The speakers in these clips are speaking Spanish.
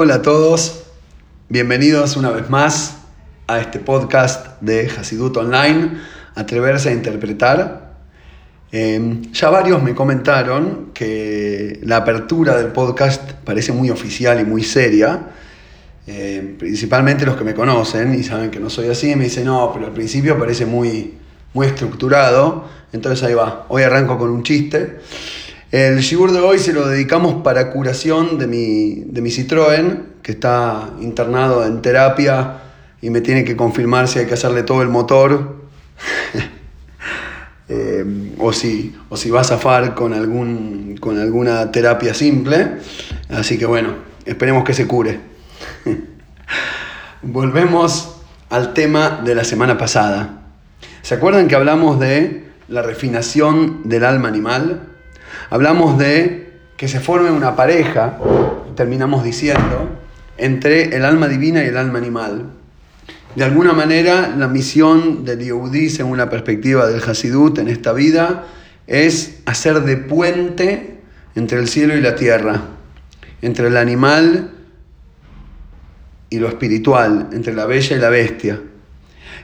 Hola a todos, bienvenidos una vez más a este podcast de Hasidut Online, Atreverse a Interpretar. Eh, ya varios me comentaron que la apertura del podcast parece muy oficial y muy seria, eh, principalmente los que me conocen y saben que no soy así, me dicen, no, pero al principio parece muy, muy estructurado, entonces ahí va, hoy arranco con un chiste. El Shibur de hoy se lo dedicamos para curación de mi, de mi Citroën, que está internado en terapia y me tiene que confirmar si hay que hacerle todo el motor eh, o, si, o va a zafar con, algún, con alguna terapia simple. Así que bueno, esperemos que se cure. Volvemos al tema de la semana pasada. ¿Se acuerdan que hablamos de la refinación del alma animal? Hablamos de que se forme una pareja, terminamos diciendo, entre el alma divina y el alma animal. De alguna manera, la misión del Yehudi, según la perspectiva del Hasidut en esta vida, es hacer de puente entre el cielo y la tierra, entre el animal y lo espiritual, entre la bella y la bestia.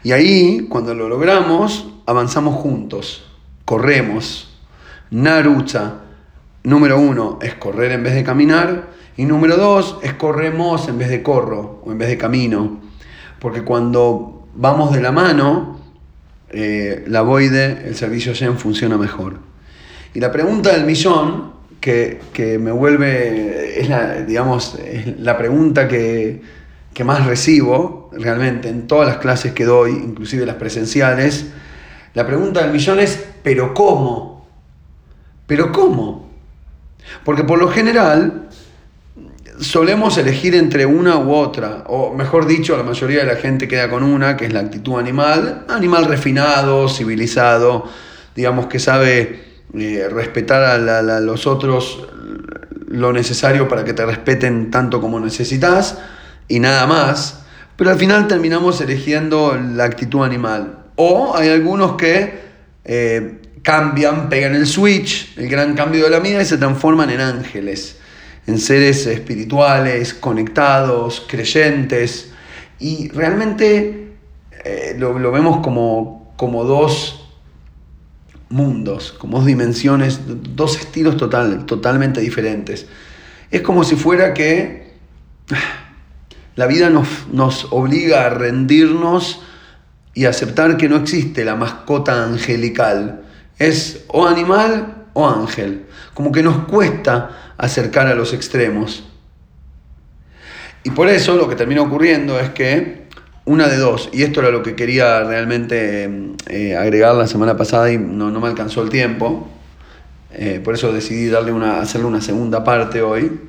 Y ahí, cuando lo logramos, avanzamos juntos, corremos, Narucha, número uno, es correr en vez de caminar. Y número dos, es corremos en vez de corro o en vez de camino. Porque cuando vamos de la mano, eh, la Boide, el servicio Yen funciona mejor. Y la pregunta del millón, que, me vuelve, es la, digamos, la pregunta que, que más recibo realmente en todas las clases que doy, inclusive las presenciales, la pregunta del millón es, ¿pero cómo? Pero ¿cómo? Porque por lo general solemos elegir entre una u otra, o mejor dicho, la mayoría de la gente queda con una, que es la actitud animal, animal refinado, civilizado, digamos que sabe eh, respetar a, los otros lo necesario para que te respeten tanto como necesitas y nada más, pero al final terminamos eligiendo la actitud animal. O hay algunos que eh, cambian, pegan el switch, el gran cambio de la vida y se transforman en ángeles, en seres espirituales, conectados, creyentes. Y realmente eh, lo, vemos como, como dos mundos, como dos dimensiones, dos estilos total, totalmente diferentes. Es como si fuera que la vida nos, nos obliga a rendirnos y aceptar que no existe la mascota angelical, es o animal o ángel. Como que nos cuesta acercar a los extremos. Y por eso lo que termina ocurriendo es que una de dos, y esto era lo que quería realmente eh, agregar la semana pasada y no, me alcanzó el tiempo, eh, por eso decidí darle una, hacerle una segunda parte hoy.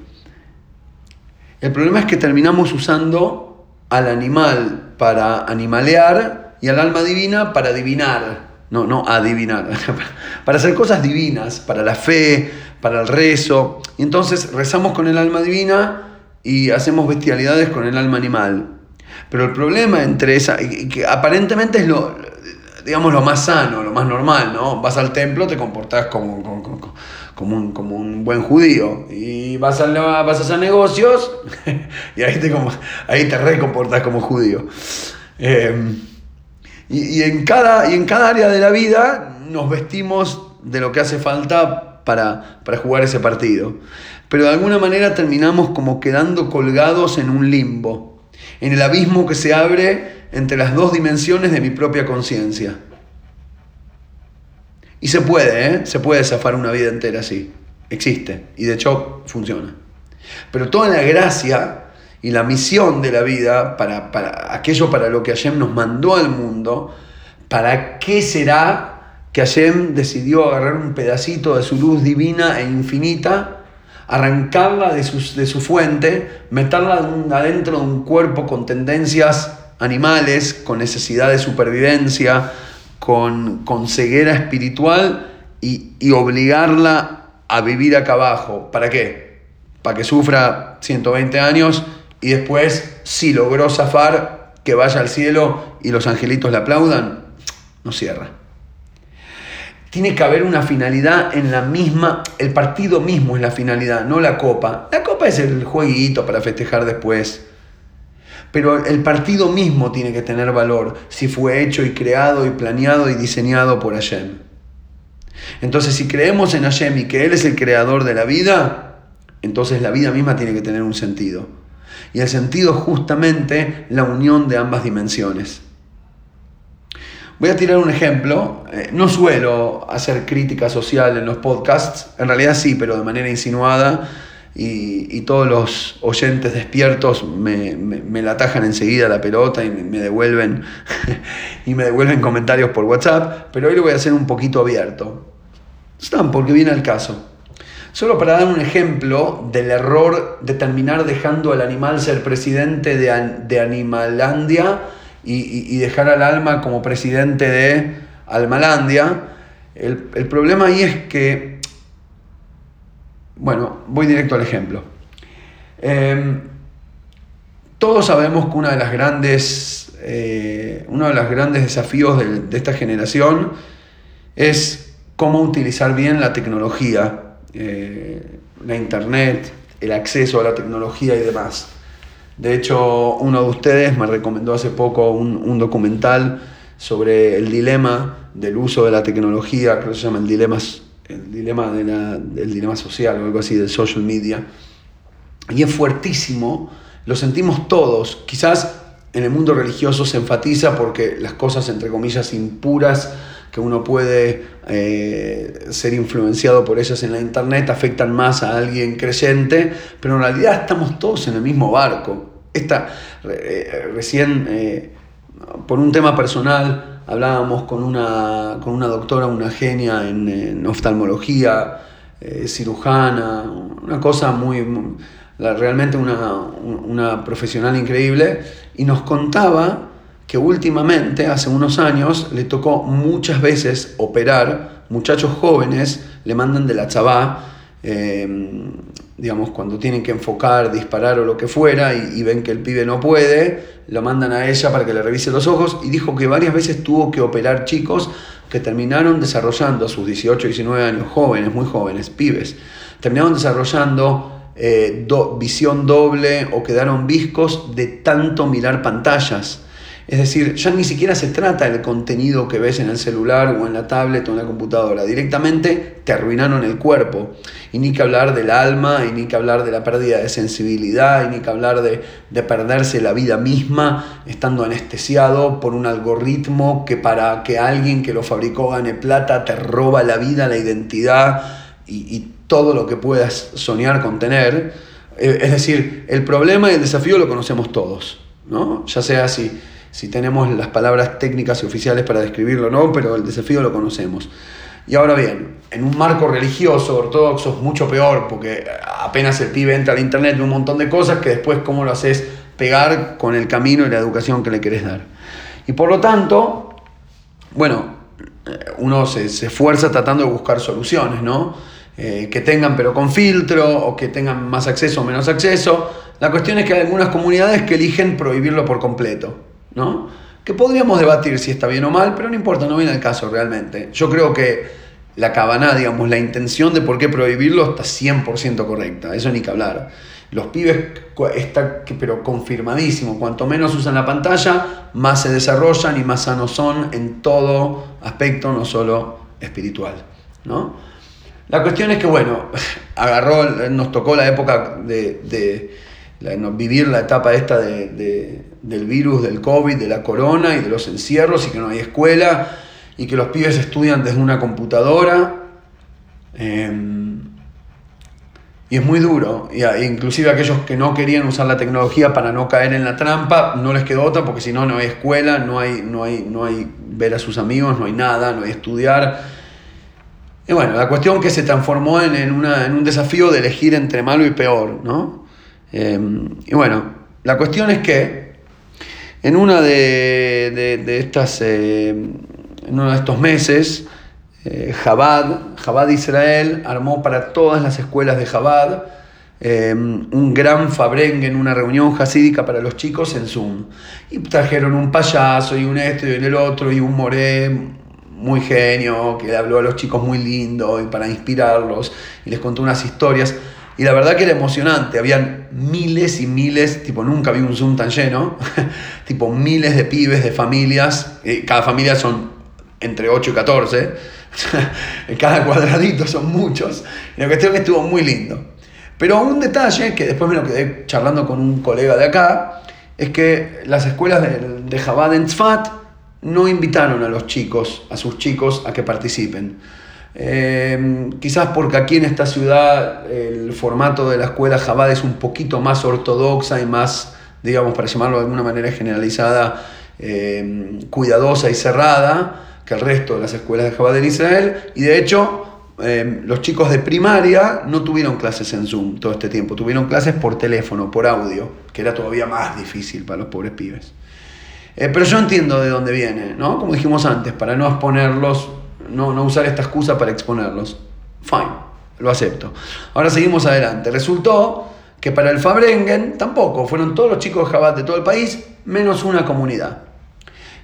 El problema es que terminamos usando al animal para animalear y al alma divina para adivinar no, no adivinar, para hacer cosas divinas, para la fe, para el rezo. Y entonces rezamos con el alma divina y hacemos bestialidades con el alma animal. Pero el problema entre esa, que aparentemente es lo, digamos, lo más sano, lo más normal, ¿no? Vas al templo, te comportas como, como, un, como un, buen judío. Y vas a, vas a hacer negocios y ahí te, ahí te recomportas como judío. Eh, y, en cada, y en cada área de la vida nos vestimos de lo que hace falta para, para jugar ese partido. Pero de alguna manera terminamos como quedando colgados en un limbo, en el abismo que se abre entre las dos dimensiones de mi propia conciencia. Y se puede, ¿eh? Se puede zafar una vida entera así. Existe. Y de hecho funciona. Pero toda la gracia y la misión de la vida, para, aquello para lo que Hashem nos mandó al mundo, ¿para qué será que Hashem decidió agarrar un pedacito de su luz divina e infinita, arrancarla de su, de su fuente, meterla adentro de un cuerpo con tendencias animales, con necesidad de supervivencia, con, con ceguera espiritual y, y obligarla a vivir acá abajo? ¿Para qué? ¿Para que sufra 120 años y después, si logró zafar, que vaya al cielo y los angelitos le aplaudan, no cierra. tiene que haber una finalidad en la misma, el partido mismo es la finalidad, no la copa. La copa es el jueguito para festejar después. Pero el partido mismo tiene que tener valor si fue hecho y creado y planeado y diseñado por Hashem. Entonces, si creemos en Hashem y que Él es el creador de la vida, entonces la vida misma tiene que tener un sentido. Y el sentido es justamente la unión de ambas dimensiones. Voy a tirar un ejemplo. Eh, no suelo hacer crítica social en los podcasts, en realidad sí, pero de manera insinuada. Y, todos los oyentes despiertos me, la tajan enseguida la pelota y me, devuelven y me devuelven comentarios por WhatsApp, pero hoy lo voy a hacer un poquito abierto. Están, porque viene el caso. Solo para dar un ejemplo del error de terminar dejando al animal ser presidente de, de Animalandia y, dejar al alma como presidente de Almalandia. El, problema ahí es que, bueno, voy directo al ejemplo. Em, todos sabemos que una de las grandes, eh, uno de los grandes desafíos de, esta generación es cómo utilizar bien la tecnología, eh, la internet, el acceso a la tecnología y demás. De hecho, uno de ustedes me recomendó hace poco un, documental sobre el dilema del uso de la tecnología, creo que se llama el dilema, el dilema, de la, dilema social o algo así, del social media. Y es fuertísimo, lo sentimos todos. Quizás en el mundo religioso se enfatiza porque las cosas, entre comillas, impuras que uno puede eh, ser influenciado por ellas en la internet afectan más a alguien creyente, pero en realidad estamos todos en el mismo barco. Esta, eh, recién, eh, por un tema personal, hablábamos con una, con una doctora, una genia en, oftalmología, cirujana, una cosa muy, realmente una, una profesional increíble, y nos contaba últimamente, hace unos años, le tocó muchas veces operar, muchachos jóvenes le mandan de la chabá, em, digamos, cuando tienen que enfocar, disparar o lo que fuera, y, ven que el pibe no puede, lo mandan a ella para que le revise los ojos, y dijo que varias veces tuvo que operar chicos que terminaron desarrollando a sus 18, 19 años, jóvenes, muy jóvenes, pibes, terminaron desarrollando eh, visión doble o quedaron viscos de tanto mirar pantallas. Es decir, ya ni siquiera se trata del contenido que ves en el celular o en la tablet o en la computadora. Directamente te arruinaron el cuerpo. Y ni que hablar del alma, y ni que hablar de la pérdida de sensibilidad, y ni que hablar de, perderse la vida misma estando anestesiado por un algoritmo que para que alguien que lo fabricó gane plata te roba la vida, la identidad y, y todo lo que puedas soñar con tener. Eh, es decir, el problema y el desafío lo conocemos todos, ¿no? Ya sea así si tenemos las palabras técnicas y oficiales para describirlo no, pero el desafío lo conocemos. Y ahora bien, en un marco religioso ortodoxo es mucho peor, porque apenas el pibe entra al internet de un montón de cosas que después cómo lo haces pegar con el camino y la educación que le querés dar. Y por lo tanto, bueno, uno se, esfuerza tratando de buscar soluciones, ¿no? Eh, que tengan pero con filtro o que tengan más acceso o menos acceso. La cuestión es que hay algunas comunidades que eligen prohibirlo por completo. ¿No? Que podríamos debatir si está bien o mal, pero no importa, no viene el caso realmente. Yo creo que la cabana, digamos, la intención de por qué prohibirlo está 100% correcta, eso ni que hablar. Los pibes está pero confirmadísimo, cuanto menos usan la pantalla, más se desarrollan y más sanos son en todo aspecto, no solo espiritual, ¿no? La cuestión es que, bueno, agarró, nos tocó la época de vivir la etapa esta de, del virus, del COVID, de la corona y de los encierros y que no hay escuela y que los pibes estudian desde una computadora. Em, y es muy duro. Y, inclusive aquellos que no querían usar la tecnología para no caer en la trampa, no les quedó otra porque si no, no hay escuela, no hay, no, hay, no hay ver a sus amigos, no hay nada, no hay estudiar. Y bueno, la cuestión que se transformó en, en, un desafío de elegir entre malo y peor, ¿no? Em, y bueno, la cuestión es que en una de, estas, em, en uno de estos meses, eh, Jabad, Israel armó para todas las escuelas de Jabad em, un gran fabrengue en una reunión jasídica para los chicos en Zoom. Y trajeron un payaso y un esto y el otro y un moré, muy genio, que habló a los chicos muy lindo y para inspirarlos y les contó unas historias. Y la verdad que era emocionante, habían miles y miles, tipo nunca vi un Zoom tan lleno, tipo miles de pibes, de familias, cada familia son entre 8 y 14, cada cuadradito son muchos, y la cuestión que estuvo muy lindo. Pero un detalle que después me lo quedé charlando con un colega de acá, es que las escuelas de, de Jabad en Tzfat no invitaron a los chicos, a sus chicos, a que participen. Eh, quizás porque aquí en esta ciudad el formato de la escuela Jabad es un poquito más ortodoxa y más, digamos, para llamarlo de alguna manera generalizada, eh, cuidadosa y cerrada que el resto de las escuelas de Jabad en Israel. Y de hecho, eh, los chicos de primaria no tuvieron clases en Zoom todo este tiempo, tuvieron clases por teléfono, por audio, que era todavía más difícil para los pobres pibes. pero yo entiendo de dónde viene, ¿no? Como dijimos antes, para no exponerlos no, no usar esta excusa para exponerlos. Fine, lo acepto. Ahora seguimos adelante. Resultó que para el Fabrengen tampoco, fueron todos los chicos de Jabat de todo el país, menos una comunidad.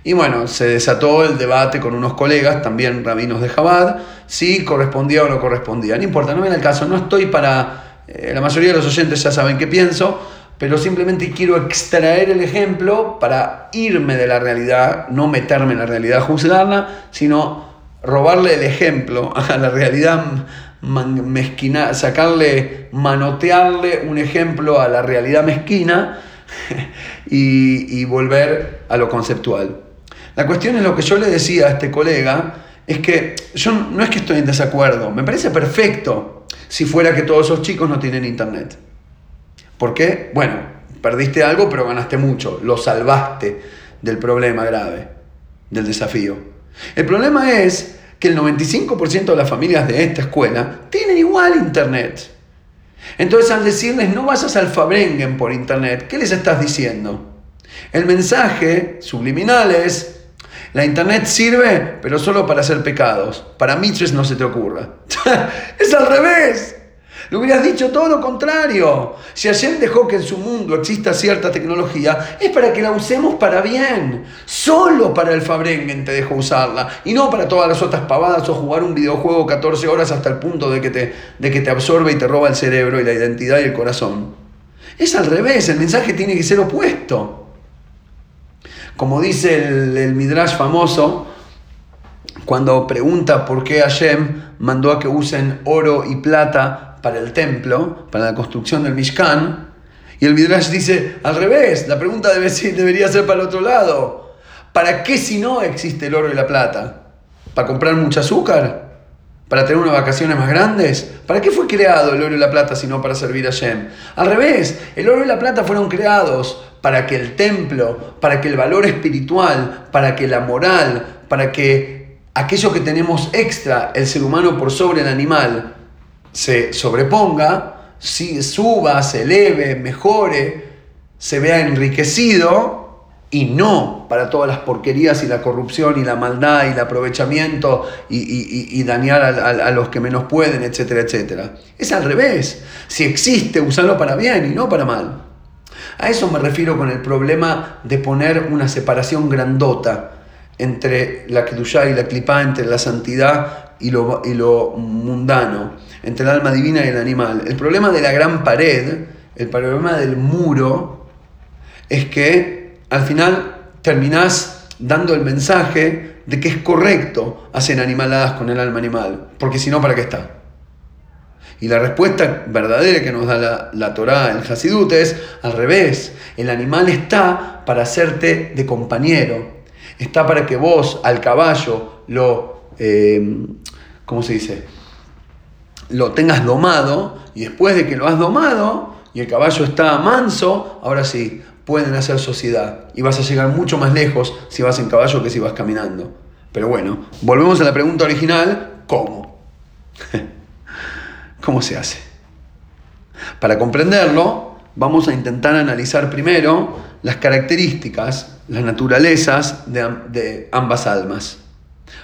Y bueno, se desató el debate con unos colegas, también rabinos de Jabad, si correspondía o no correspondía. No importa, no viene el caso, no estoy para... Eh, la mayoría de los oyentes ya saben qué pienso, pero simplemente quiero extraer el ejemplo para irme de la realidad, no meterme en la realidad, juzgarla, sino robarle el ejemplo a la realidad mezquina, sacarle, manotearle un ejemplo a la realidad mezquina y, volver a lo conceptual. La cuestión es lo que yo le decía a este colega, es que yo no es que estoy en desacuerdo, me parece perfecto si fuera que todos esos chicos no tienen internet. ¿Por qué? Bueno, perdiste algo pero ganaste mucho, lo salvaste del problema grave, del desafío. El problema es que el 95% de las familias de esta escuela tienen igual internet. Entonces al decirles no vayas al Fabrengen por internet, ¿qué les estás diciendo? El mensaje subliminal es, la internet sirve, pero solo para hacer pecados. Para mitres no se te ocurra. es al revés. Le hubieras dicho todo lo contrario. Si Hashem dejó que en su mundo exista cierta tecnología, es para que la usemos para bien. Solo para el Fabrengen te dejó usarla. Y no para todas las otras pavadas o jugar un videojuego 14 horas hasta el punto de que te, de que te absorbe y te roba el cerebro y la identidad y el corazón. Es al revés, el mensaje tiene que ser opuesto. Como dice el, el Midrash famoso, cuando pregunta por qué Hashem mandó a que usen oro y plata para el templo, para la construcción del Mishkan. Y el Midrash dice, al revés, la pregunta debe debería ser para el otro lado. ¿Para qué si no existe el oro y la plata? ¿Para comprar mucho azúcar? ¿Para tener unas vacaciones más grandes? ¿Para qué fue creado el oro y la plata si no para servir a Shem? Al revés, el oro y la plata fueron creados para que el templo, para que el valor espiritual, para que la moral, para que aquello que tenemos extra, el ser humano por sobre el animal, se sobreponga, si suba, se eleve, mejore, se vea enriquecido y no para todas las porquerías y la corrupción y la maldad y el aprovechamiento y, dañar a, los que menos pueden, etcétera, etcétera. Es al revés. Si existe, usarlo para bien y no para mal. A eso me refiero con el problema de poner una separación grandota entre la Kedushá y la Klipá, entre la santidad y lo, y lo mundano entre el alma divina y el animal. El problema de la gran pared, el problema del muro, es que al final terminás dando el mensaje de que es correcto hacer animaladas con el alma animal, porque si no, ¿para qué está? Y la respuesta verdadera que nos da la, la Torá, el Hasidut, es al revés. El animal está para hacerte de compañero. Está para que vos al caballo lo, eh, ¿cómo se dice? lo tengas domado y después de que lo has domado y el caballo está manso, ahora sí, pueden hacer sociedad y vas a llegar mucho más lejos si vas en caballo que si vas caminando. Pero bueno, volvemos a la pregunta original, ¿cómo? ¿Cómo se hace? Para comprenderlo, vamos a intentar analizar primero las características, las naturalezas de, ambas almas.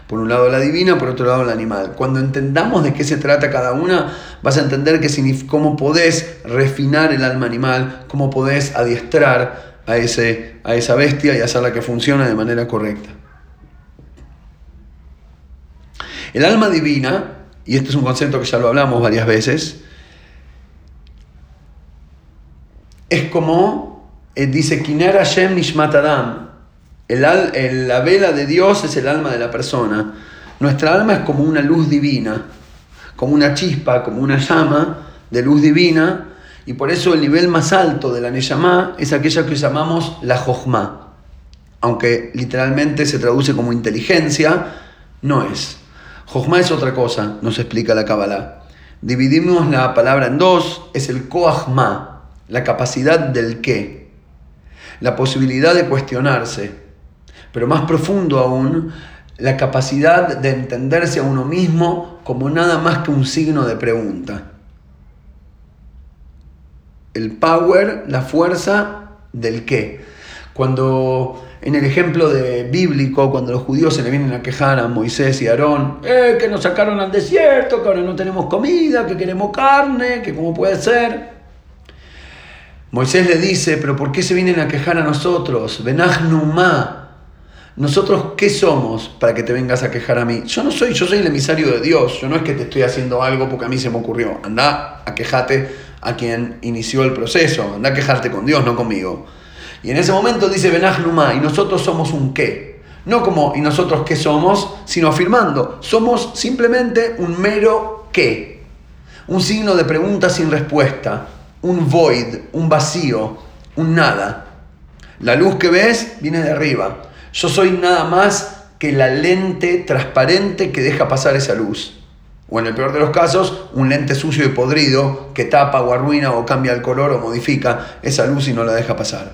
Por un lado la divina, por otro lado la animal. Cuando entendamos de qué se trata cada una, vas a entender cómo podés refinar el alma animal, cómo podés adiestrar a, ese, a esa bestia y hacerla que funcione de manera correcta. El alma divina, y este es un concepto que ya lo hablamos varias veces, es como, eh, dice, Kiner Hashem Nishmat Adam. El, la vela de Dios es el alma de la persona. Nuestra alma es como una luz divina, como una chispa, como una llama de luz divina, y por eso el nivel más alto de la Neyamá es aquella que llamamos la Jochma. Aunque literalmente se traduce como inteligencia, no es. Jochma es otra cosa, nos explica la Kabbalah. Dividimos la palabra en dos, es el Koachma, la capacidad del qué, la posibilidad de cuestionarse, pero más profundo aún, la capacidad de entenderse a uno mismo como nada más que un signo de pregunta. El power, la fuerza del qué. Cuando en el ejemplo de bíblico, cuando los judíos se le vienen a quejar a Moisés y Aarón, eh, que nos sacaron al desierto, que ahora no tenemos comida, que queremos carne, que cómo puede ser. Moisés le dice, pero ¿por qué se vienen a quejar a nosotros? Benajnumá. ¿Nosotros qué somos para que te vengas a quejar a mí? Yo no soy, yo soy el emisario de Dios. Yo no es que te estoy haciendo algo porque a mí se me ocurrió. Anda a quejarte a quien inició el proceso. Anda a quejarte con Dios, no conmigo. Y en ese momento dice Benajnumá, y nosotros somos un qué. No como y nosotros qué somos, sino afirmando, somos simplemente un mero qué. Un signo de pregunta sin respuesta, un void, un vacío, un nada. La luz que ves viene de arriba. Yo soy nada más que la lente transparente que deja pasar esa luz. O en el peor de los casos, un lente sucio y podrido que tapa o arruina o cambia el color o modifica esa luz y no la deja pasar.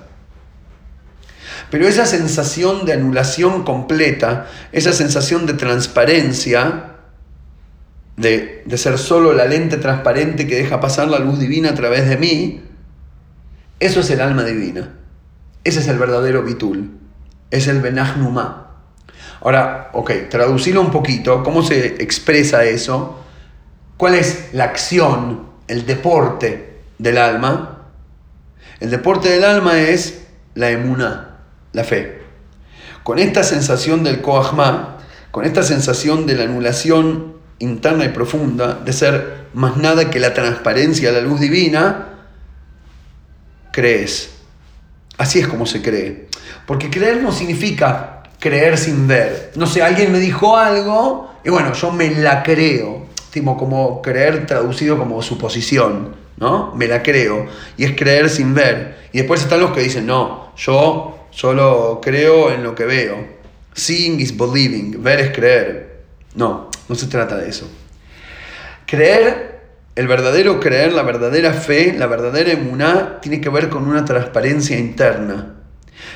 Pero esa sensación de anulación completa, esa sensación de transparencia, de, ser solo la lente transparente que deja pasar la luz divina a través de mí, eso es el alma divina. Ese es el verdadero Bitul. Es el Benaj Ahora, ok, traducirlo un poquito. ¿Cómo se expresa eso? ¿Cuál es la acción, el deporte del alma? El deporte del alma es la emuná, la fe. Con esta sensación del koachma, con esta sensación de la anulación interna y profunda, de ser más nada que la transparencia de la luz divina, crees. Así es como se cree. Porque creer no significa creer sin ver. No sé, alguien me dijo algo y bueno, yo me la creo. como creer traducido como suposición, ¿no? Me la creo. Y es creer sin ver. Y después están los que dicen, no, yo solo creo en lo que veo. Seeing is believing. Ver es creer. No, no se trata de eso. Creer, el verdadero creer, la verdadera fe, la verdadera emuná, tiene que ver con una transparencia interna.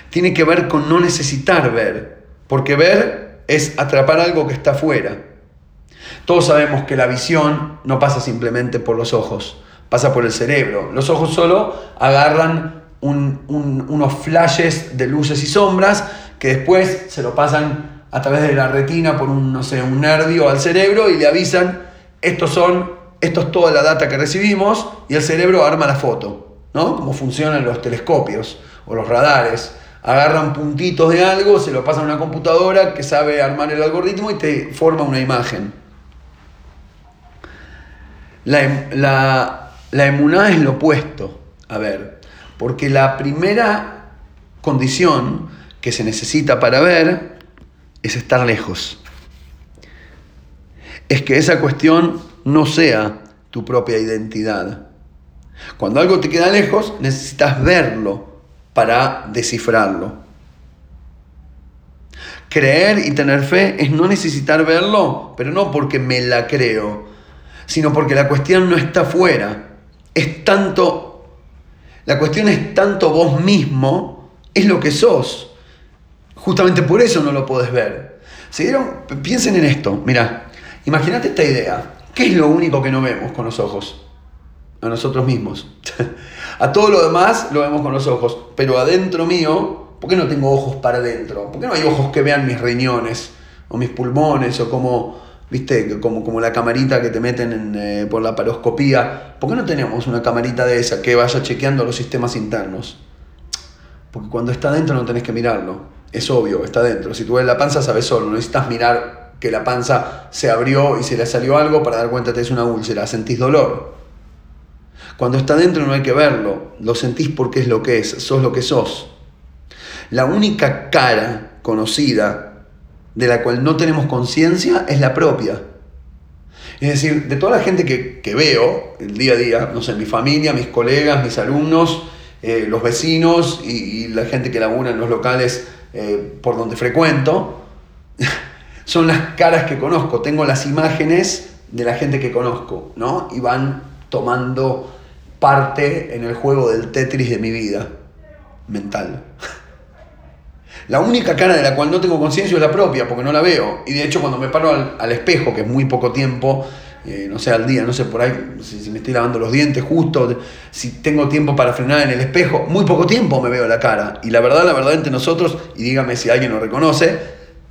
Tiene que ver con no necesitar ver, porque ver es atrapar algo que está fuera. Todos sabemos que la visión no pasa simplemente por los ojos, pasa por el cerebro. Los ojos solo agarran unos flashes de luces y sombras que después se lo pasan a través de la retina por un, no sé, un nervio al cerebro y le avisan, estos son, esto es toda la data que recibimos y el cerebro arma la foto, ¿no? Como funcionan los telescopios o los radares. Agarran puntitos de algo, se lo pasan a una computadora que sabe armar el algoritmo y te forma una imagen. La, em, la, la es lo opuesto. A ver, porque la primera condición que se necesita para ver es estar lejos. Es que esa cuestión no sea tu propia identidad. Cuando algo te queda lejos, necesitas verlo para descifrarlo. Creer y tener fe es no necesitar verlo, pero no porque me la creo, sino porque la cuestión no está fuera. Es tanto, la cuestión es tanto vos mismo, es lo que sos. Justamente por eso no lo podés ver. ¿Se Piensen en esto. Mira, imagínate esta idea. ¿Qué es lo único que no vemos con los ojos? A nosotros mismos. a todo lo demás lo vemos con los ojos. Pero adentro mío, ¿por qué no tengo ojos para adentro? ¿Por qué no hay ojos que vean mis riñones? O mis pulmones, o como, viste, como, como la camarita que te meten eh, por la paroscopía. ¿Por qué no tenemos una camarita de esa que vaya chequeando los sistemas internos? Porque cuando está adentro no tenés que mirarlo es obvio, está dentro. Si tú ves la panza, sabes solo, no necesitas mirar que la panza se abrió y se le salió algo para dar cuenta que es una úlcera, sentís dolor. Cuando está dentro no hay que verlo, lo sentís porque es lo que es, sos lo que sos. La única cara conocida de la cual no tenemos conciencia es la propia. Es decir, de toda la gente que, veo el día a día, no sé, mi familia, mis colegas, mis alumnos, eh, los vecinos y, la gente que labura en los locales eh, por donde frecuento, son las caras que conozco, tengo las imágenes de la gente que conozco, ¿no? Y van tomando parte en el juego del Tetris de mi vida mental. La única cara de la cual no tengo conciencia es la propia, porque no la veo. Y de hecho, cuando me paro al, espejo, que es muy poco tiempo, eh, no sé, al día, no sé, por ahí, si, me estoy lavando los dientes justo, si tengo tiempo para frenar en el espejo, muy poco tiempo me veo la cara. Y la verdad, la verdad, entre nosotros, y dígame si alguien lo reconoce,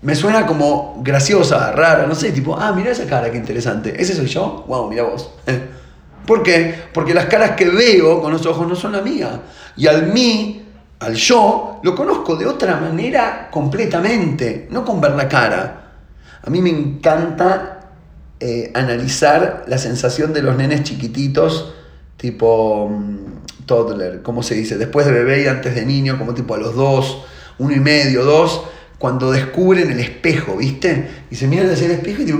me suena como graciosa, rara, no sé, tipo, ah, mira esa cara, qué interesante. ¿Ese soy yo? Wow, mira vos. ¿Por qué? Porque las caras que veo con los ojos no son la mía. Y al mí al yo, lo conozco de otra manera completamente, no con ver la cara. A mí me encanta eh, analizar la sensación de los nenes chiquititos, tipo mm, toddler, ¿cómo se dice? Después de bebé y antes de niño, como tipo a los dos, uno y medio, dos, cuando descubren el espejo, ¿viste? Y se miran hacia el espejo y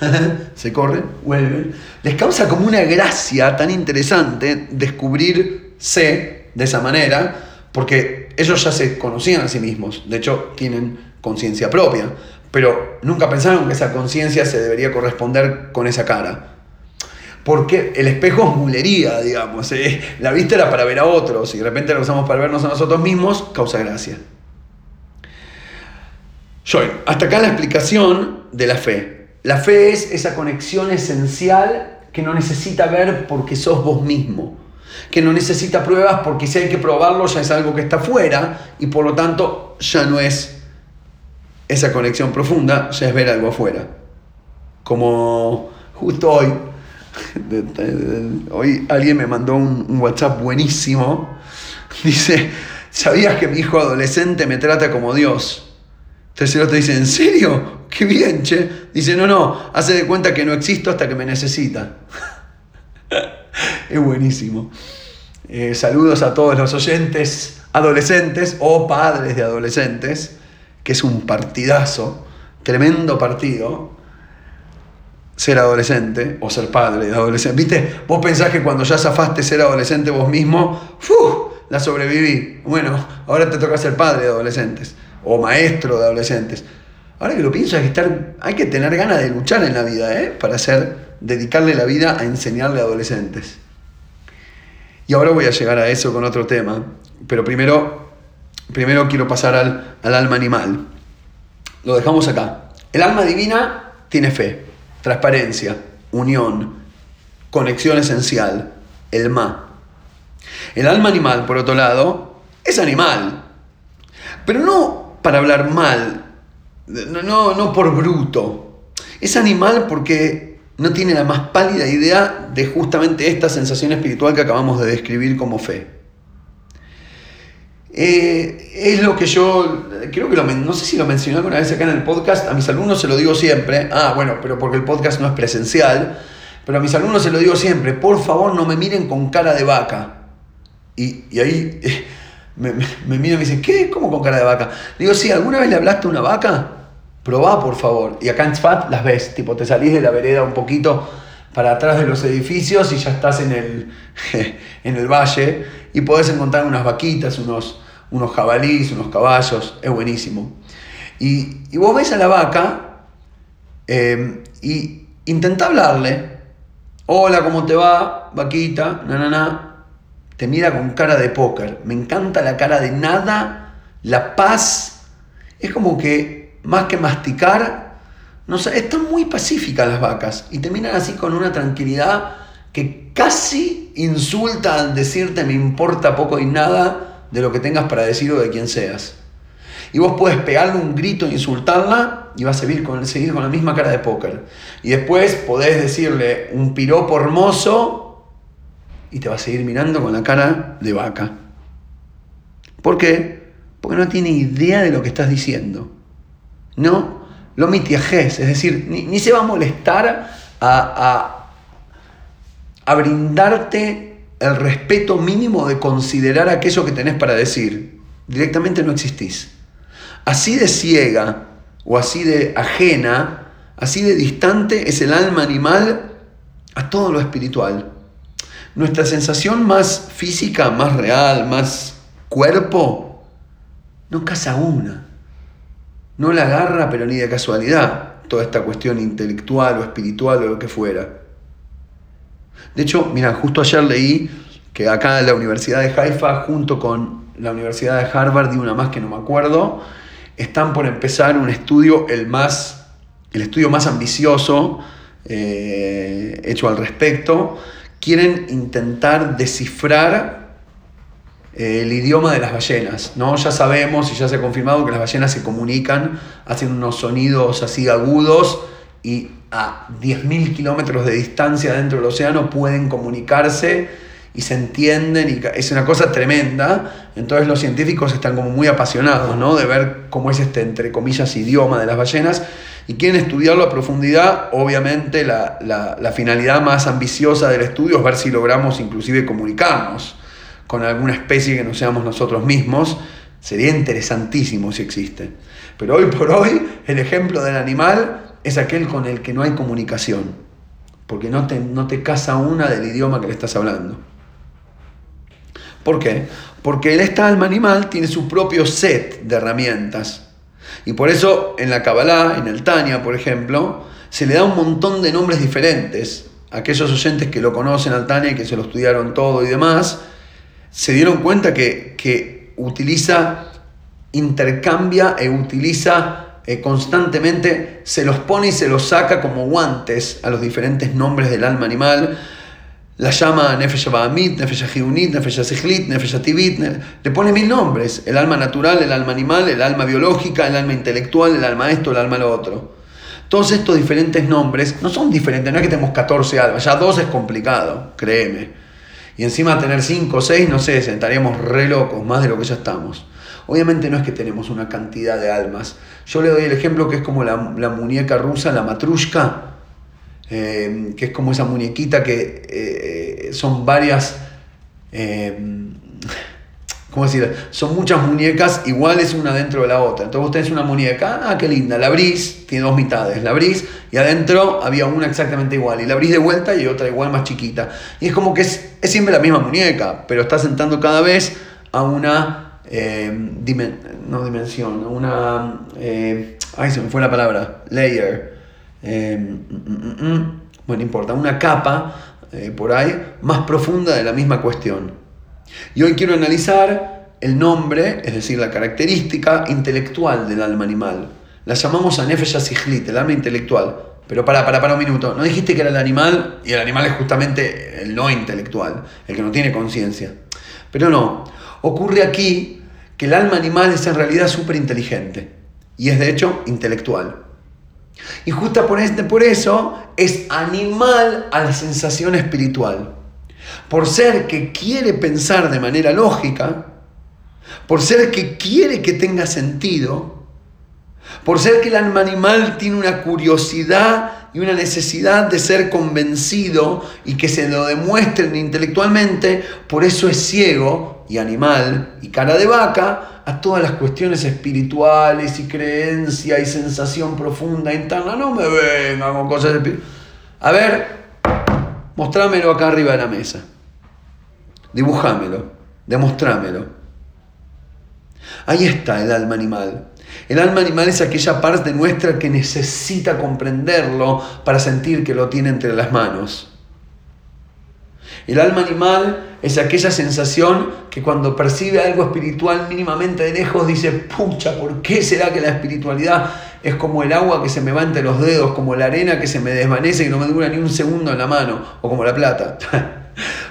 ah", se corren, vuelven. Les causa como una gracia tan interesante descubrirse de esa manera porque ellos ya se conocían a sí mismos, de hecho tienen conciencia propia, pero nunca pensaron que esa conciencia se debería corresponder con esa cara. Porque el espejo es mulería, digamos. ¿eh? La vista era para ver a otros y de repente la usamos para vernos a nosotros mismos, causa gracia. Joy, hasta acá la explicación de la fe. La fe es esa conexión esencial que no necesita ver porque sos vos mismo que no necesita pruebas porque si hay que probarlo ya es algo que está fuera y por lo tanto ya no es esa conexión profunda, ya es ver algo afuera. Como justo hoy, hoy alguien me mandó un, WhatsApp buenísimo, dice, ¿sabías que mi hijo adolescente me trata como Dios? Entonces el otro dice, ¿en serio? Qué bien, che. Dice, no, no, hace de cuenta que no existo hasta que me necesita. es buenísimo. Eh, saludos a todos los oyentes adolescentes o padres de adolescentes, que es un partidazo, tremendo partido, ser adolescente o ser padre de adolescente. ¿Viste? Vos pensás que cuando ya zafaste ser adolescente vos mismo, ¡fu! la sobreviví. Bueno, ahora te toca ser padre de adolescentes o maestro de adolescentes. Ahora que lo pienso, hay que, estar, hay que tener ganas de luchar en la vida, ¿eh? Para hacer, dedicarle la vida a enseñarle a adolescentes. Y ahora voy a llegar a eso con otro tema, pero primero, primero quiero pasar al, al alma animal. Lo dejamos acá. El alma divina tiene fe, transparencia, unión, conexión esencial, el ma. El alma animal, por otro lado, es animal, pero no para hablar mal, no, no, no por bruto. Es animal porque no tiene la más pálida idea de justamente esta sensación espiritual que acabamos de describir como fe. Eh, es lo que yo, creo que lo, no sé si lo mencioné alguna vez acá en el podcast, a mis alumnos se lo digo siempre, ah, bueno, pero porque el podcast no es presencial, pero a mis alumnos se lo digo siempre, por favor no me miren con cara de vaca. Y, ahí me, me, miran y me dicen, ¿qué? ¿Cómo con cara de vaca? Digo, sí, ¿alguna vez le hablaste a una vaca? Probá, por favor. Y acá en Tzfat las ves, tipo, te salís de la vereda un poquito para atrás de los edificios y ya estás en el, en el valle y podés encontrar unas vaquitas, unos, unos jabalíes, unos caballos, es buenísimo. Y, vos ves a la vaca eh, y intenta hablarle, hola, ¿cómo te va? Vaquita, na, na, na. Te mira con cara de póker. Me encanta la cara de nada, la paz. Es como que más que masticar, están muy pacíficas las vacas y terminan así con una tranquilidad que casi insulta al decirte me importa poco y nada de lo que tengas para decir o de quién seas. Y vos puedes pegarle un grito e insultarla y vas a seguir con, seguir con la misma cara de póker. Y después podés decirle un piropo hermoso y te va a seguir mirando con la cara de vaca. ¿Por qué? Porque no tiene idea de lo que estás diciendo. No lo mitiajes, es decir, ni, se va a molestar a, a, brindarte el respeto mínimo de considerar aquello que tenés para decir. Directamente no existís. Así de ciega o así de ajena, así de distante es el alma animal a todo lo espiritual. Nuestra sensación más física, más real, más cuerpo, no casa una. No la agarra, pero ni de casualidad, toda esta cuestión intelectual o espiritual o lo que fuera. De hecho, mira, justo ayer leí que acá en la Universidad de Haifa, junto con la Universidad de Harvard y una más que no me acuerdo, están por empezar un estudio, el, más, el estudio más ambicioso eh, hecho al respecto, quieren intentar descifrar el idioma de las ballenas. ¿no? Ya sabemos y ya se ha confirmado que las ballenas se comunican, hacen unos sonidos así agudos y a 10.000 kilómetros de distancia dentro del océano pueden comunicarse y se entienden y es una cosa tremenda. Entonces los científicos están como muy apasionados ¿no? de ver cómo es este, entre comillas, idioma de las ballenas y quieren estudiarlo a profundidad. Obviamente la, la, finalidad más ambiciosa del estudio es ver si logramos inclusive comunicarnos con alguna especie que no seamos nosotros mismos. Sería interesantísimo si existe. Pero hoy por hoy el ejemplo del animal es aquel con el que no hay comunicación, porque no te, no te casa una del idioma que le estás hablando. ¿Por qué? Porque esta alma animal tiene su propio set de herramientas y por eso en la Kabbalah, en el Tania, por ejemplo, se le da un montón de nombres diferentes. Aquellos oyentes que lo conocen al Tania y que se lo estudiaron todo y demás, se dieron cuenta que, que utiliza, intercambia e utiliza eh, constantemente, se los pone y se los saca como guantes a los diferentes nombres del alma animal la llama Nefesh Bahamit, Nefesh Hiunit, Nefesh Sichlit, Nefesh Tivit, le pone mil nombres, el alma natural, el alma animal, el alma biológica, el alma intelectual, el alma esto, el alma lo otro. Todos estos diferentes nombres no son diferentes, no es que tenemos 14 almas, ya dos es complicado, créeme. Y encima tener 5 o 6, no sé, estaríamos re locos, más de lo que ya estamos. Obviamente no es que tenemos una cantidad de almas. Yo le doy el ejemplo que es como la, la muñeca rusa, la matrushka Em, que es como esa muñequita que eh, son varias, ¿cómo decir? Son muchas muñecas iguales una dentro de la otra. Entonces vos tenés una muñeca, ah, qué linda, la abrís, tiene dos mitades, la abrís y adentro había una exactamente igual, y la abrís de vuelta y otra igual más chiquita. Y es como que es, siempre la misma muñeca, pero está sentando cada vez a una em, no dimensión, a una... ay, se me fue la palabra, layer. Em, mm, mm, mm, bueno, importa, una capa eh, por ahí más profunda de la misma cuestión. Y hoy quiero analizar el nombre, es decir, la característica intelectual del alma animal. La llamamos a Nefesh el alma intelectual. Pero para, para, para un minuto, ¿no dijiste que era el animal? Y el animal es justamente el no intelectual, el que no tiene conciencia. Pero no, ocurre aquí que el alma animal es en realidad súper inteligente y es de hecho intelectual. Y justo por, este, por eso es animal a la sensación espiritual. Por ser que quiere pensar de manera lógica, por ser que quiere que tenga sentido, por ser que el alma animal tiene una curiosidad y una necesidad de ser convencido y que se lo demuestren intelectualmente, por eso es ciego y animal y cara de vaca, a todas las cuestiones espirituales y creencia y sensación profunda interna. No me vengan con cosas espirituales. A ver, mostrámelo acá arriba de la mesa. Dibujámelo, demostrámelo. Ahí está el alma animal. El alma animal es aquella parte nuestra que necesita comprenderlo para sentir que lo tiene entre las manos. El alma animal es aquella sensación que cuando percibe algo espiritual mínimamente de lejos dice, pucha, ¿por qué será que la espiritualidad es como el agua que se me va entre los dedos, como la arena que se me desvanece y no me dura ni un segundo en la mano, o como la plata?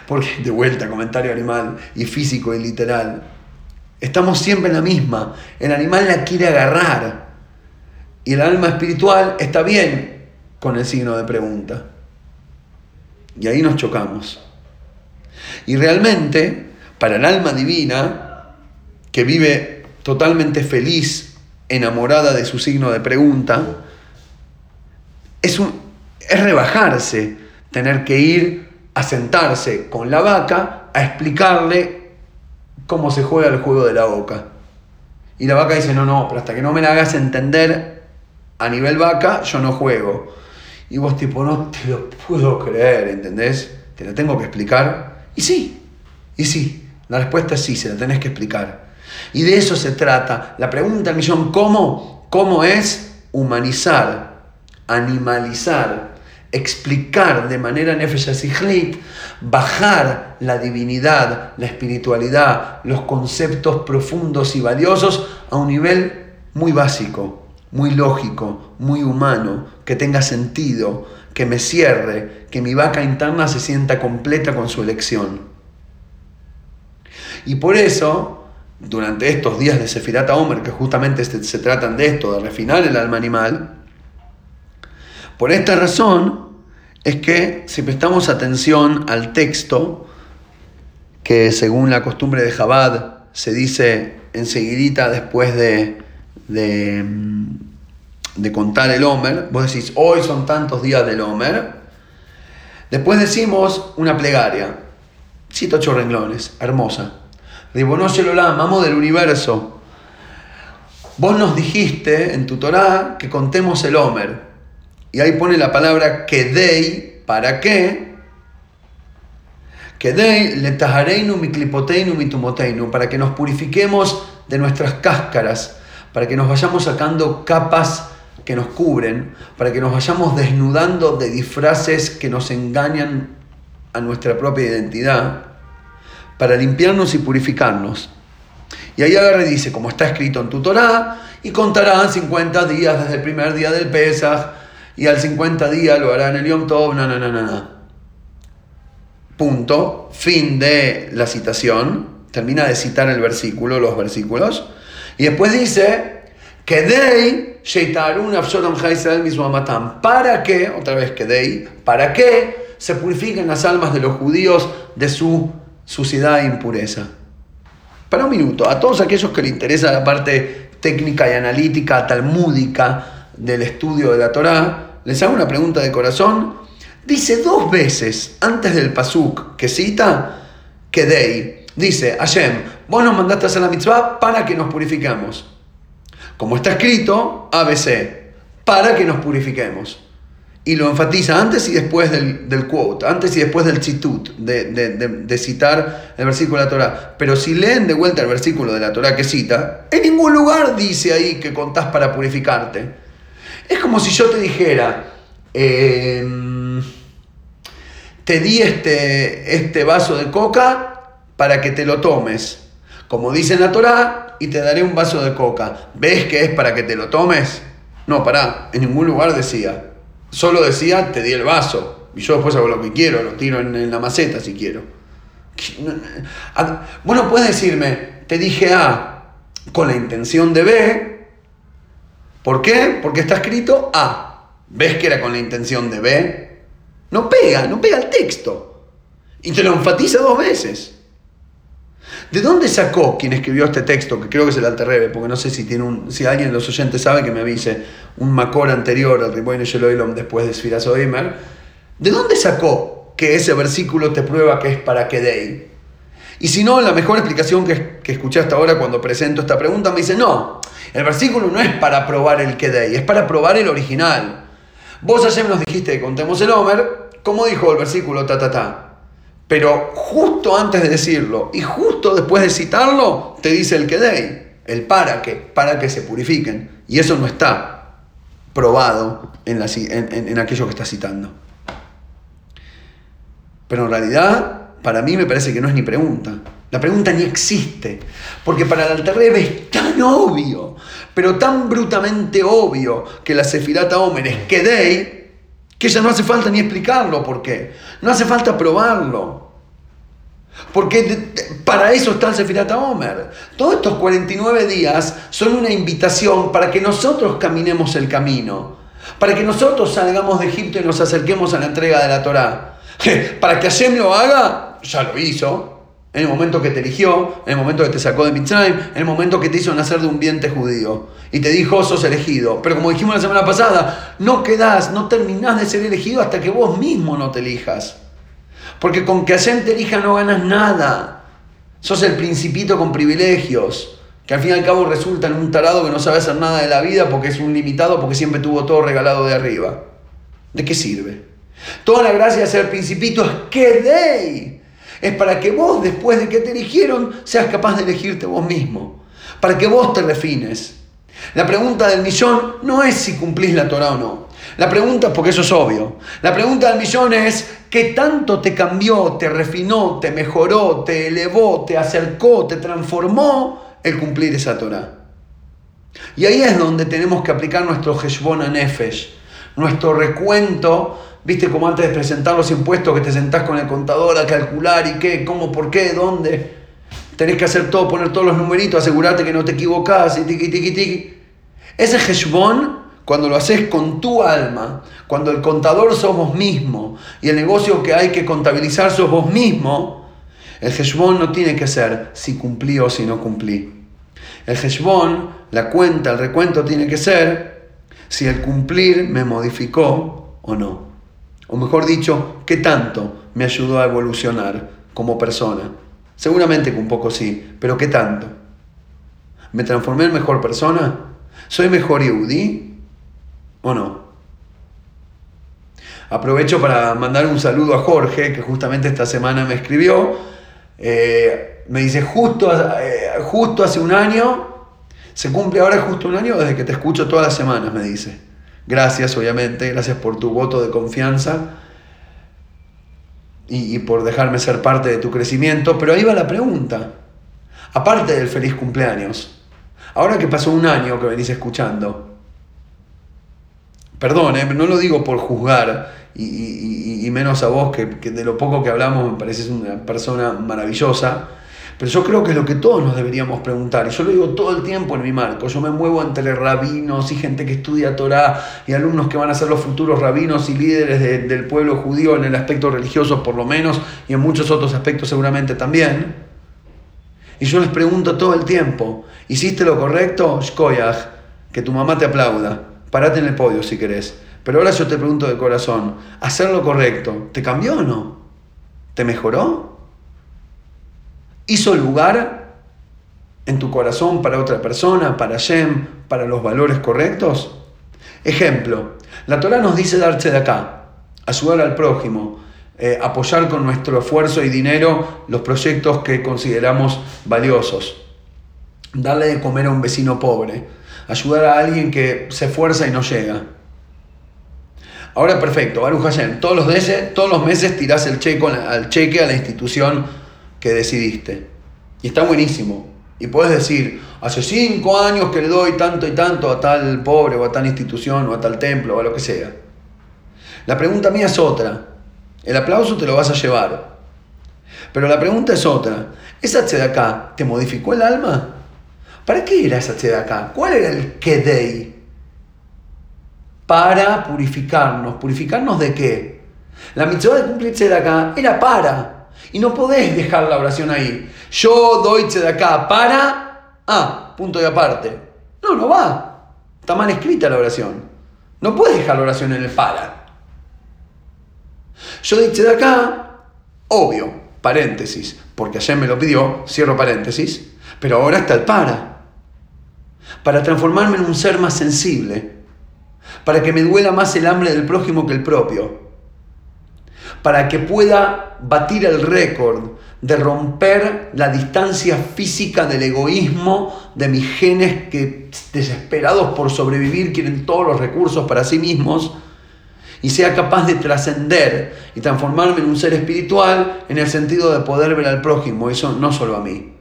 Porque, de vuelta, comentario animal y físico y literal. Estamos siempre en la misma. El animal la quiere agarrar. Y el alma espiritual está bien con el signo de pregunta. Y ahí nos chocamos. Y realmente, para el alma divina, que vive totalmente feliz, enamorada de su signo de pregunta, es, un, es rebajarse, tener que ir a sentarse con la vaca a explicarle cómo se juega el juego de la boca. Y la vaca dice, no, no, pero hasta que no me la hagas entender a nivel vaca, yo no juego. Y vos tipo, no te lo puedo creer, ¿entendés? Te lo tengo que explicar. Y sí, y sí, la respuesta es sí, se la tenés que explicar. Y de eso se trata. La pregunta del millón, ¿cómo? ¿Cómo es humanizar, animalizar, explicar de manera nefesh bajar la divinidad, la espiritualidad, los conceptos profundos y valiosos a un nivel muy básico, muy lógico, muy humano, que tenga sentido, que me cierre, que mi vaca interna se sienta completa con su elección. Y por eso, durante estos días de Sefirata Omer, que justamente se, se tratan de esto, de refinar el alma animal, por esta razón es que si prestamos atención al texto, que según la costumbre de Jabad se dice enseguidita después de, de, de, contar el Homer, vos decís, hoy son tantos días del Homer, después decimos una plegaria, cito ocho renglones, hermosa. la amo del universo. Vos nos dijiste en tu Torah que contemos el Homer. Y ahí pone la palabra kedei, ¿para qué? Kedei letahareinu miklipoteinu mitumoteinu, para que nos purifiquemos de nuestras cáscaras, para que nos vayamos sacando capas que nos cubren, para que nos vayamos desnudando de disfraces que nos engañan a nuestra propia identidad, para limpiarnos y purificarnos. Y ahí agarra y dice, como está escrito en tu Torah, y contarán 50 días desde el primer día del Pesach y al 50 días lo hará en el Yom Tov, no, no, no, no, no. Punto, fin de la citación, termina de citar el versículo, los versículos, y después dice, que Dei, para que, otra vez que Dei, para que se purifiquen las almas de los judíos de su suciedad e impureza. Para un minuto, a todos aquellos que les interesa la parte técnica y analítica, talmúdica del estudio de la Torá, les hago una pregunta de corazón. Dice dos veces antes del pasuk que cita, que Dei, dice, Hashem, vos nos mandaste a hacer la mitzvah para que nos purifiquemos. Como está escrito, ABC, para que nos purifiquemos. Y lo enfatiza antes y después del, del quote, antes y después del chitut, de, de, citar el versículo de la Torah. Pero si leen de vuelta el versículo de la Torah que cita, en ningún lugar dice ahí que contás para purificarte. Es como si yo te dijera, em, te di este, este vaso de coca para que te lo tomes. Como dice en la Torah, y te daré un vaso de coca. ¿Ves que es para que te lo tomes? No, pará, en ningún lugar decía. Solo decía, te di el vaso. Y yo después hago lo que quiero, lo tiro en, en la maceta si quiero. Bueno, puedes decirme, te dije A con la intención de B, ¿Por qué? Porque está escrito A. ¿Ves que era con la intención de B? No pega, no pega el texto. Y te lo enfatiza dos veces. ¿De dónde sacó quien escribió este texto? Que creo que es el Alterrebe, porque no sé si tiene un, si alguien de los oyentes sabe que me avise, un Macor anterior al Riboine Sheloilom después de Sfiras Oimer. ¿De dónde sacó que ese versículo te prueba que es para Kedei? Y si no, la mejor explicación que, que escuché hasta ahora cuando presento esta pregunta me dice, no, el versículo no es para probar el Kedei, es para probar el original. Vos ayer nos dijiste que contemos el Homer, como dijo el versículo ta ta ta. Pero justo antes de decirlo y justo después de citarlo, te dice el Kedei, el para que, para que se purifiquen. Y eso no está probado en, en aquello que está citando. Pero en realidad, para mí me parece que no es ni pregunta. La pregunta ni existe, porque para el Alterrebe es tan obvio, pero tan brutamente obvio que la Sefirata Omer es Kedei, que ya no hace falta ni explicarlo por qué. No hace falta probarlo. Porque para eso está el Sefirata Omer. Todos estos 49 días son una invitación para que nosotros caminemos el camino. Para que nosotros salgamos de Egipto y nos acerquemos a la entrega de la Torá. Para que Hashem lo haga, ya lo hizo En el momento que te eligió, en el momento que te sacó de Mitzrayim, en el momento que te hizo nacer de un vientre judío. Y te dijo, sos elegido. Pero como dijimos la semana pasada, no quedás, no terminás de ser elegido hasta que vos mismo no te elijas. Porque con que Hashem te elija no ganas nada. Sos el principito con privilegios. Que al fin y al cabo resulta en un tarado que no sabe hacer nada de la vida porque es un limitado, porque siempre tuvo todo regalado de arriba. ¿De qué sirve? Toda la gracia de ser principito es que de es para que vos, después de que te eligieron, seas capaz de elegirte vos mismo. Para que vos te refines. La pregunta del millón no es si cumplís la Torah o no. La pregunta, porque eso es obvio, la pregunta del millón es ¿qué tanto te cambió, te refinó, te mejoró, te elevó, te acercó, te transformó el cumplir esa Torah? Y ahí es donde tenemos que aplicar nuestro Heshbon Nefesh, nuestro recuento Viste como antes de presentar los impuestos que te sentás con el contador a calcular y qué, cómo, por qué, dónde. Tenés que hacer todo, poner todos los numeritos, asegurarte que no te equivocás y tiqui, tiqui, tiqui. Ese heshbon, cuando lo haces con tu alma, cuando el contador sos vos mismo y el negocio que hay que contabilizar sos vos mismo, el heshbon no tiene que ser si cumplí o si no cumplí. El heshbon, la cuenta, el recuento tiene que ser si el cumplir me modificó o no o mejor dicho, qué tanto me ayudó a evolucionar como persona. Seguramente que un poco sí, pero qué tanto. ¿Me transformé en mejor persona? ¿Soy mejor Yehudi o no? Aprovecho para mandar un saludo a Jorge, que justamente esta semana me escribió. Eh, me dice, justo, eh, justo hace un año, se cumple ahora justo un año desde que te escucho todas las semanas, me dice. Gracias, obviamente, gracias por tu voto de confianza y, por dejarme ser parte de tu crecimiento. Pero ahí va la pregunta. Aparte del feliz cumpleaños, ahora que pasó un año que venís escuchando, perdón, eh, no lo digo por juzgar y, menos a vos, que, que, de lo poco que hablamos me pareces una persona maravillosa, pero yo creo que es lo que todos nos deberíamos preguntar, y yo lo digo todo el tiempo en mi marco, yo me muevo entre rabinos y gente que estudia Torah y alumnos que van a ser los futuros rabinos y líderes del pueblo judío en el aspecto religioso por lo menos, y en muchos otros aspectos seguramente también. Y yo les pregunto todo el tiempo, ¿hiciste lo correcto? Shkoyach, que tu mamá te aplauda, parate en el podio si querés. Pero ahora yo te pregunto de corazón, ¿hacer lo correcto te cambió o no? ¿Te mejoró? Hizo lugar en tu corazón para otra persona, para Shem, para los valores correctos? Ejemplo, la Torah nos dice darse de acá, ayudar al prójimo, eh, apoyar con nuestro esfuerzo y dinero los proyectos que consideramos valiosos, darle de comer a un vecino pobre, ayudar a alguien que se esfuerza y no llega. Ahora perfecto, Baruch Hashem, todos los meses, todos los meses tirás el cheque, al cheque a la institución que decidiste. Y está buenísimo. Y puedes decir, hace cinco años que le doy tanto y tanto a tal pobre o a tal institución o a tal templo o a lo que sea. La pregunta mía es otra. El aplauso te lo vas a llevar. Pero la pregunta es otra. ¿Esa acá te modificó el alma? ¿Para qué era esa acá? ¿Cuál era el kedei? Para purificarnos. ¿Purificarnos de qué? La mitzvah de cumplir acá era para y no podés dejar la oración ahí. Yo doy de acá para. Ah, punto y aparte. No, no va. Está mal escrita la oración. No puedes dejar la oración en el para. Yo doy de acá, obvio, paréntesis, porque ayer me lo pidió, cierro paréntesis, pero ahora está el para. Para transformarme en un ser más sensible, para que me duela más el hambre del prójimo que el propio para que pueda batir el récord de romper la distancia física del egoísmo de mis genes que desesperados por sobrevivir quieren todos los recursos para sí mismos y sea capaz de trascender y transformarme en un ser espiritual en el sentido de poder ver al prójimo, eso no solo a mí.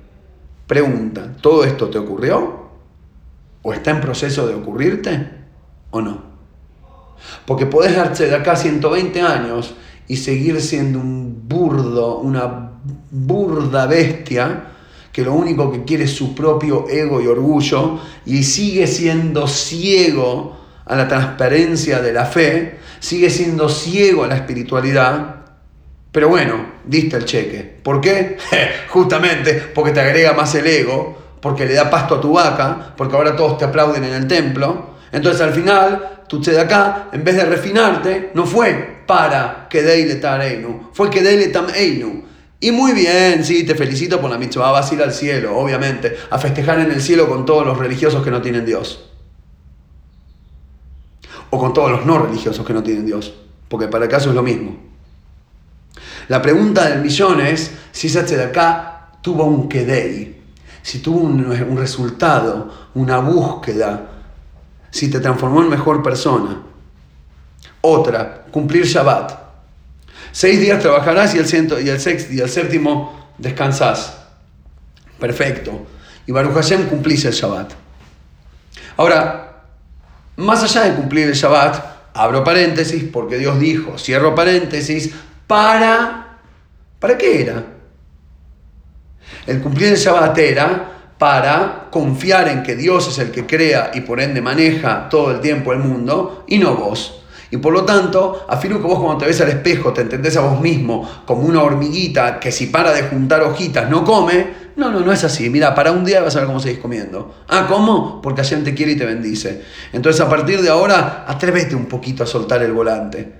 Pregunta, ¿todo esto te ocurrió? ¿O está en proceso de ocurrirte? ¿O no? Porque podés darte de acá 120 años y seguir siendo un burdo, una burda bestia que lo único que quiere es su propio ego y orgullo y sigue siendo ciego a la transparencia de la fe, sigue siendo ciego a la espiritualidad, pero bueno, diste el cheque. ¿Por qué? Justamente porque te agrega más el ego, porque le da pasto a tu vaca, porque ahora todos te aplauden en el templo. Entonces al final, tu acá, en vez de refinarte, no fue para que deile tareinu, fue que deile tam einu. Y muy bien, sí, te felicito por la mitzvah, vas a ir al cielo, obviamente, a festejar en el cielo con todos los religiosos que no tienen Dios. O con todos los no religiosos que no tienen Dios, porque para el caso es lo mismo. La pregunta del millón es si esa acá tuvo un kedei, si tuvo un, un resultado, una búsqueda, si te transformó en mejor persona. Otra, cumplir Shabbat. Seis días trabajarás y el, ciento, y el sexto y el séptimo descansás. Perfecto. Y Baruch Hashem cumplís el Shabbat. Ahora, más allá de cumplir el Shabbat, abro paréntesis porque Dios dijo, cierro paréntesis, para... ¿Para qué era? El cumplir el Shabbat era para confiar en que Dios es el que crea y por ende maneja todo el tiempo el mundo y no vos. Y por lo tanto, afirmo que vos cuando te ves al espejo te entendés a vos mismo como una hormiguita que si para de juntar hojitas no come. No, no, no es así. Mira, para un día vas a ver cómo seguís comiendo. Ah, ¿cómo? Porque Hashem te quiere y te bendice. Entonces a partir de ahora, atrévete un poquito a soltar el volante.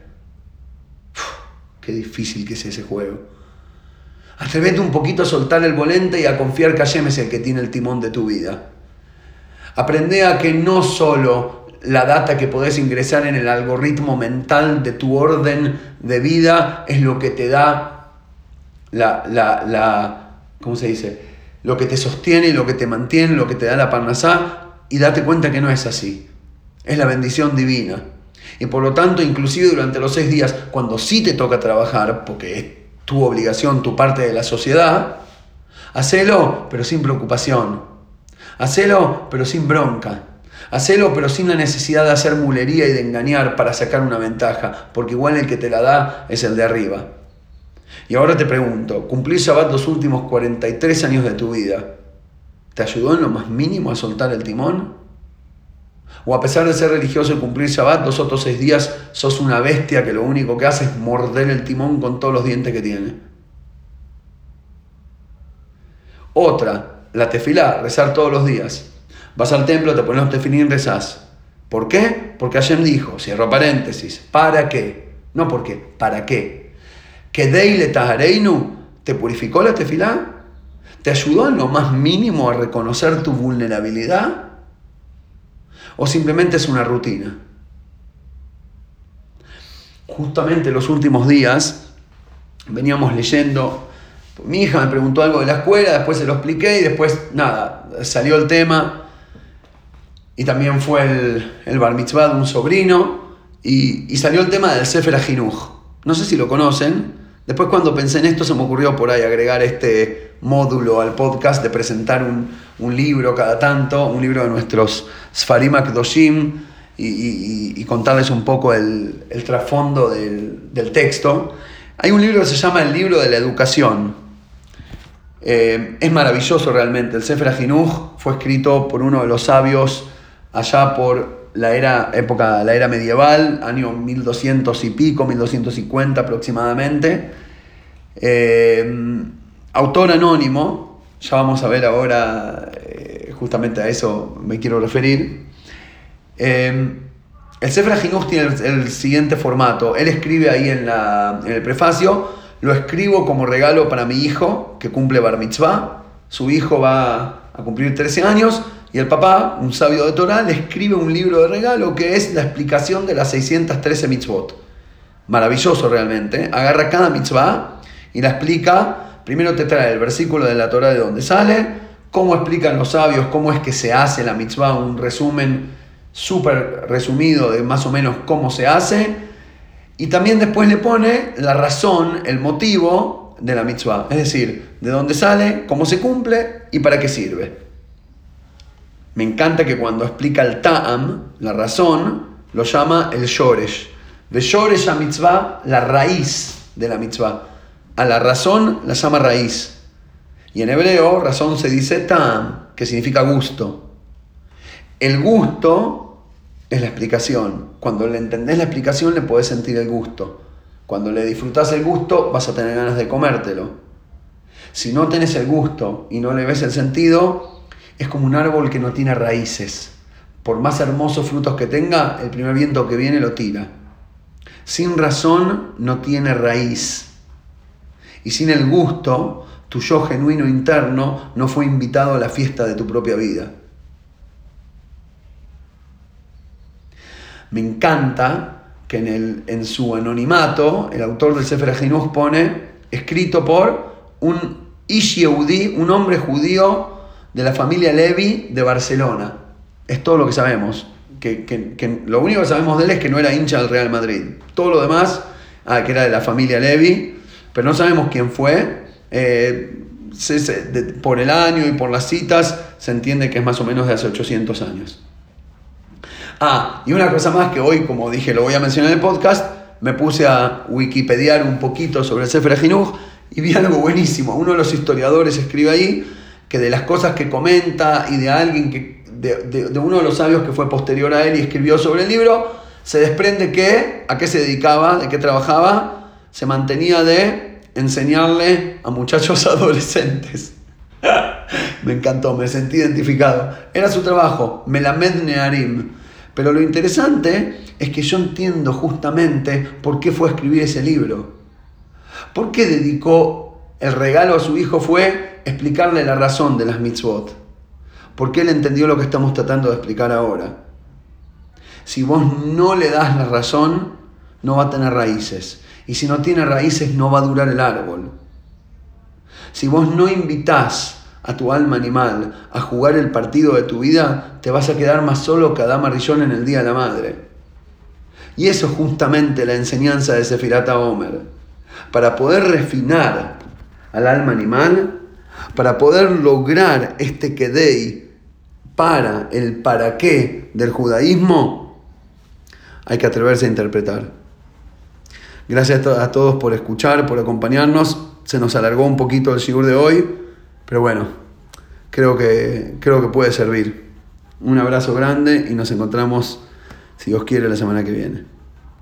qué difícil que es ese juego. Atrévete un poquito a soltar el volante y a confiar que Hashem es el que tiene el timón de tu vida. Aprende a que no solo la data que podés ingresar en el algoritmo mental de tu orden de vida es lo que te da la, la, ¿cómo se dice? Lo que te sostiene, lo que te mantiene, lo que te da la parnasá y date cuenta que no es así. Es la bendición divina. Y por lo tanto, inclusive durante los seis días, cuando sí te toca trabajar, porque tu obligación, tu parte de la sociedad, hacelo, pero sin preocupación. Hacelo, pero sin bronca. Hacelo pero sin la necesidad de hacer mulería y de engañar para sacar una ventaja, porque igual el que te la da es el de arriba. Y ahora te pregunto, cumplir Shabbat los últimos 43 años de tu vida, ¿te ayudó en lo más mínimo a soltar el timón? ¿O a pesar de ser religioso y cumplir Shabbat, los otros seis días sos una bestia que lo único que hace es morder el timón con todos los dientes que tiene? Otra, la tefilá, rezar todos los días. Vas al templo, te pones los y rezás. ¿Por qué? Porque Hashem dijo, cierro paréntesis, ¿para qué? No por qué, ¿para qué? Que Deile Tahareinu te purificó la tefilá, te ayudó en lo más mínimo a reconocer tu vulnerabilidad, o simplemente es una rutina. Justamente los últimos días veníamos leyendo, mi hija me preguntó algo de la escuela, después se lo expliqué y después, nada, salió el tema y también fue el, el bar mitzvah de un sobrino, y, salió el tema del Sefer Ajinuj. No sé si lo conocen. Después cuando pensé en esto se me ocurrió por ahí agregar este módulo al podcast de presentar un, libro cada tanto, un libro de nuestros Sfarim Akdoshim y, contarles un poco el, trasfondo del, texto. Hay un libro que se llama El libro de la educación. Eh, es maravilloso realmente. El Sefer Ajinuj fue escrito por uno de los sabios allá por la era, época, la era medieval, año 1200 y pico, 1250 aproximadamente. Eh, autor anónimo, ya vamos a ver ahora, eh, justamente a eso me quiero referir. Eh, el Sefer Jinuj tiene el, siguiente formato. Él escribe ahí en, la, en el prefacio, lo escribo como regalo para mi hijo que cumple bar mitzvah. Su hijo va a cumplir 13 años y el papá, un sabio de Torah, le escribe un libro de regalo que es la explicación de las 613 mitzvot. Maravilloso realmente. Agarra cada mitzvah y la explica. Primero te trae el versículo de la Torah de donde sale, cómo explican los sabios, cómo es que se hace la mitzvah, un resumen súper resumido de más o menos cómo se hace. Y también después le pone la razón, el motivo de la mitzvah. Es decir, de dónde sale, cómo se cumple y para qué sirve. Me encanta que cuando explica el ta'am, la razón, lo llama el shoresh. De shoresh a mitzvah, la raíz de la mitzvah. A la razón la llama raíz. Y en hebreo, razón se dice ta'am, que significa gusto. El gusto es la explicación. Cuando le entendés la explicación, le podés sentir el gusto. Cuando le disfrutas el gusto, vas a tener ganas de comértelo. Si no tenés el gusto y no le ves el sentido, es como un árbol que no tiene raíces. Por más hermosos frutos que tenga, el primer viento que viene lo tira. Sin razón no tiene raíz. Y sin el gusto, tu yo genuino interno no fue invitado a la fiesta de tu propia vida. Me encanta que en, el, en su anonimato, el autor del Sefer Jinus pone, escrito por un Ish un hombre judío de la familia Levi de Barcelona. Es todo lo que sabemos. Que, lo único que sabemos de él es que no era hincha del Real Madrid. Todo lo demás, ah, que era de la familia Levi, pero no sabemos quién fue. Eh, por el año y por las citas se entiende que es más o menos de hace 800 años. Ah, y una cosa más que hoy, como dije, lo voy a mencionar en el podcast, me puse a wikipediar un poquito sobre el Sefer y vi algo buenísimo. Uno de los historiadores escribe ahí que de las cosas que comenta y de alguien que, de, de, uno de los sabios que fue posterior a él y escribió sobre el libro, se desprende que a qué se dedicaba, de qué trabajaba, se mantenía de enseñarle a muchachos adolescentes. me encantó, me sentí identificado. Era su trabajo, Melamed Nearim pero lo interesante es que yo entiendo justamente por qué fue a escribir ese libro. ¿Por qué dedicó el regalo a su hijo? Fue explicarle la razón de las mitzvot. Porque él entendió lo que estamos tratando de explicar ahora. Si vos no le das la razón, no va a tener raíces. Y si no tiene raíces, no va a durar el árbol. Si vos no invitás a tu alma animal a jugar el partido de tu vida, te vas a quedar más solo que Adama Rillón en el Día de la Madre. Y eso es justamente la enseñanza de Sefirata Omer. Para poder refinar al alma animal, para poder lograr este Kedei para el para qué del judaísmo, hay que atreverse a interpretar. Gracias a todos por escuchar, por acompañarnos. Se nos alargó un poquito el sigur de hoy. Pero bueno, creo que, creo que puede servir. Un abrazo grande y nos encontramos, si Dios quiere, la semana que viene.